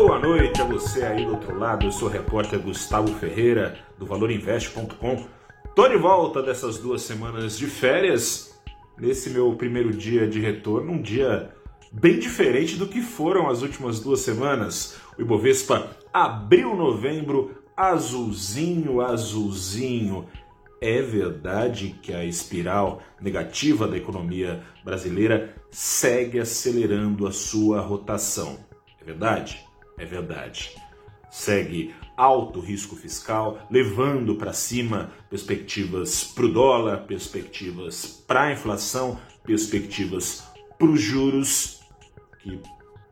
Boa noite a você aí do outro lado. Eu sou o repórter Gustavo Ferreira do ValorInvest.com. Tô de volta dessas duas semanas de férias nesse meu primeiro dia de retorno, um dia bem diferente do que foram as últimas duas semanas. O Ibovespa abriu novembro azulzinho, azulzinho. É verdade que a espiral negativa da economia brasileira segue acelerando a sua rotação. É verdade? É verdade. Segue alto risco fiscal, levando para cima perspectivas para o dólar, perspectivas para a inflação, perspectivas para os juros, que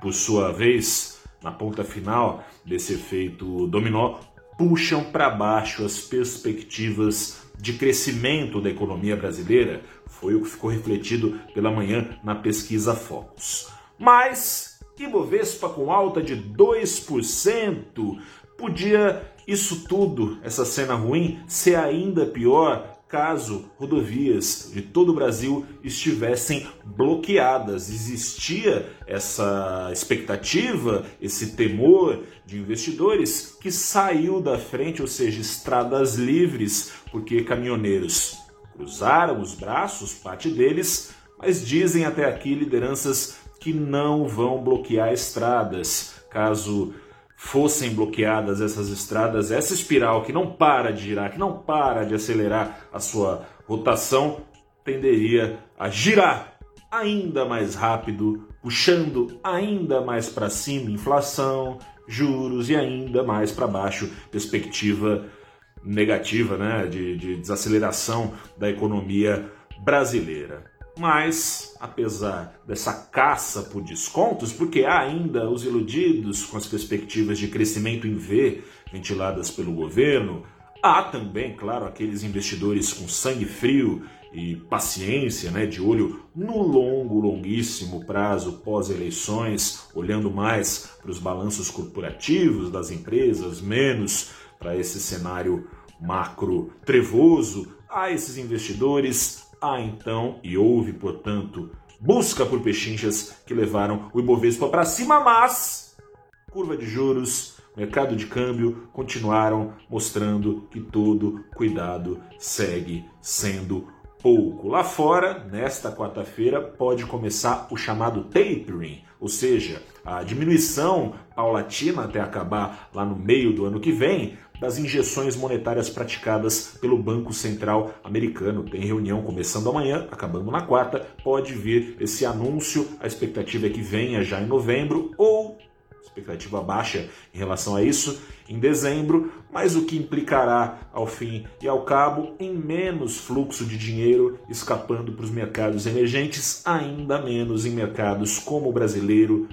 por sua vez, na ponta final desse efeito dominó, puxam para baixo as perspectivas de crescimento da economia brasileira, foi o que ficou refletido pela manhã na pesquisa Focus. Mas Ibovespa com alta de 2%, podia isso tudo, essa cena ruim, ser ainda pior caso rodovias de todo o Brasil estivessem bloqueadas. Existia essa expectativa, esse temor de investidores que saiu da frente, ou seja, estradas livres, porque caminhoneiros cruzaram os braços, parte deles, mas dizem até aqui lideranças que não vão bloquear estradas. Caso fossem bloqueadas essas estradas, essa espiral que não para de girar, que não para de acelerar a sua rotação, tenderia a girar ainda mais rápido, puxando ainda mais para cima inflação, juros e ainda mais para baixo perspectiva negativa né, de, de desaceleração da economia brasileira. Mas, apesar dessa caça por descontos, porque há ainda os iludidos com as perspectivas de crescimento em V ventiladas pelo governo, há também, claro, aqueles investidores com sangue frio e paciência, né, de olho no longo, longuíssimo prazo pós-eleições, olhando mais para os balanços corporativos das empresas, menos para esse cenário macro trevoso. Há esses investidores Há então, e houve, portanto, busca por pechinchas que levaram o Ibovespa para cima, mas curva de juros, mercado de câmbio continuaram mostrando que todo cuidado segue sendo pouco. Lá fora, nesta quarta-feira, pode começar o chamado tapering, ou seja, a diminuição paulatina até acabar lá no meio do ano que vem das injeções monetárias praticadas pelo Banco Central Americano. Tem reunião começando amanhã, acabando na quarta. Pode vir esse anúncio. A expectativa é que venha já em novembro ou expectativa baixa em relação a isso em dezembro, mas o que implicará ao fim e ao cabo em menos fluxo de dinheiro escapando para os mercados emergentes, ainda menos em mercados como o brasileiro,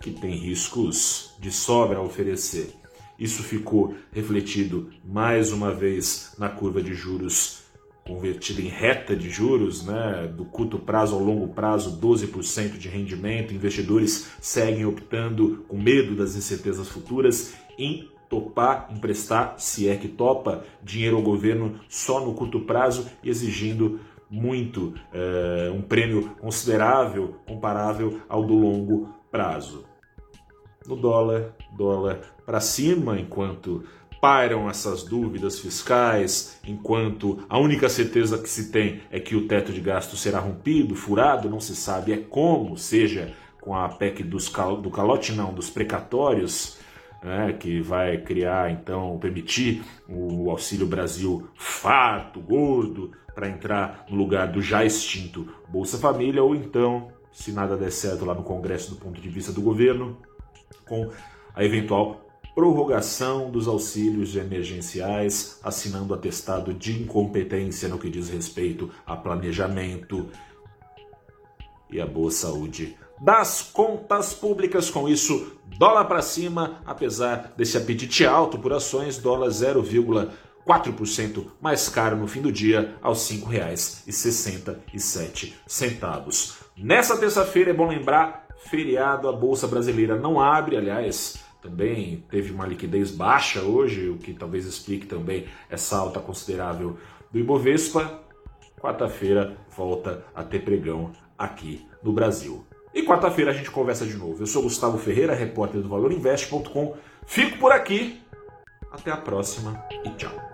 que tem riscos de sobra a oferecer. Isso ficou refletido mais uma vez na curva de juros convertida em reta de juros, né, do curto prazo ao longo prazo, 12% de rendimento. Investidores seguem optando, com medo das incertezas futuras, em topar, emprestar, se é que topa, dinheiro ao governo só no curto prazo, exigindo muito, é, um prêmio considerável, comparável ao do longo prazo no dólar, dólar para cima, enquanto pairam essas dúvidas fiscais, enquanto a única certeza que se tem é que o teto de gasto será rompido, furado, não se sabe é como, seja com a PEC dos cal, do calote, não, dos precatórios, né, que vai criar, então, permitir o Auxílio Brasil farto, gordo, para entrar no lugar do já extinto Bolsa Família, ou então, se nada der certo lá no Congresso do ponto de vista do governo, com a eventual prorrogação dos auxílios emergenciais, assinando atestado de incompetência no que diz respeito a planejamento e a boa saúde das contas públicas. Com isso, dólar para cima, apesar desse apetite alto por ações, dólar 0,4% mais caro no fim do dia, aos R$ 5,67. Nessa terça-feira é bom lembrar feriado, a Bolsa Brasileira não abre, aliás, também teve uma liquidez baixa hoje, o que talvez explique também essa alta considerável do Ibovespa. Quarta-feira volta a ter pregão aqui no Brasil. E quarta-feira a gente conversa de novo. Eu sou Gustavo Ferreira, repórter do ValorInvest.com. Fico por aqui. Até a próxima e tchau.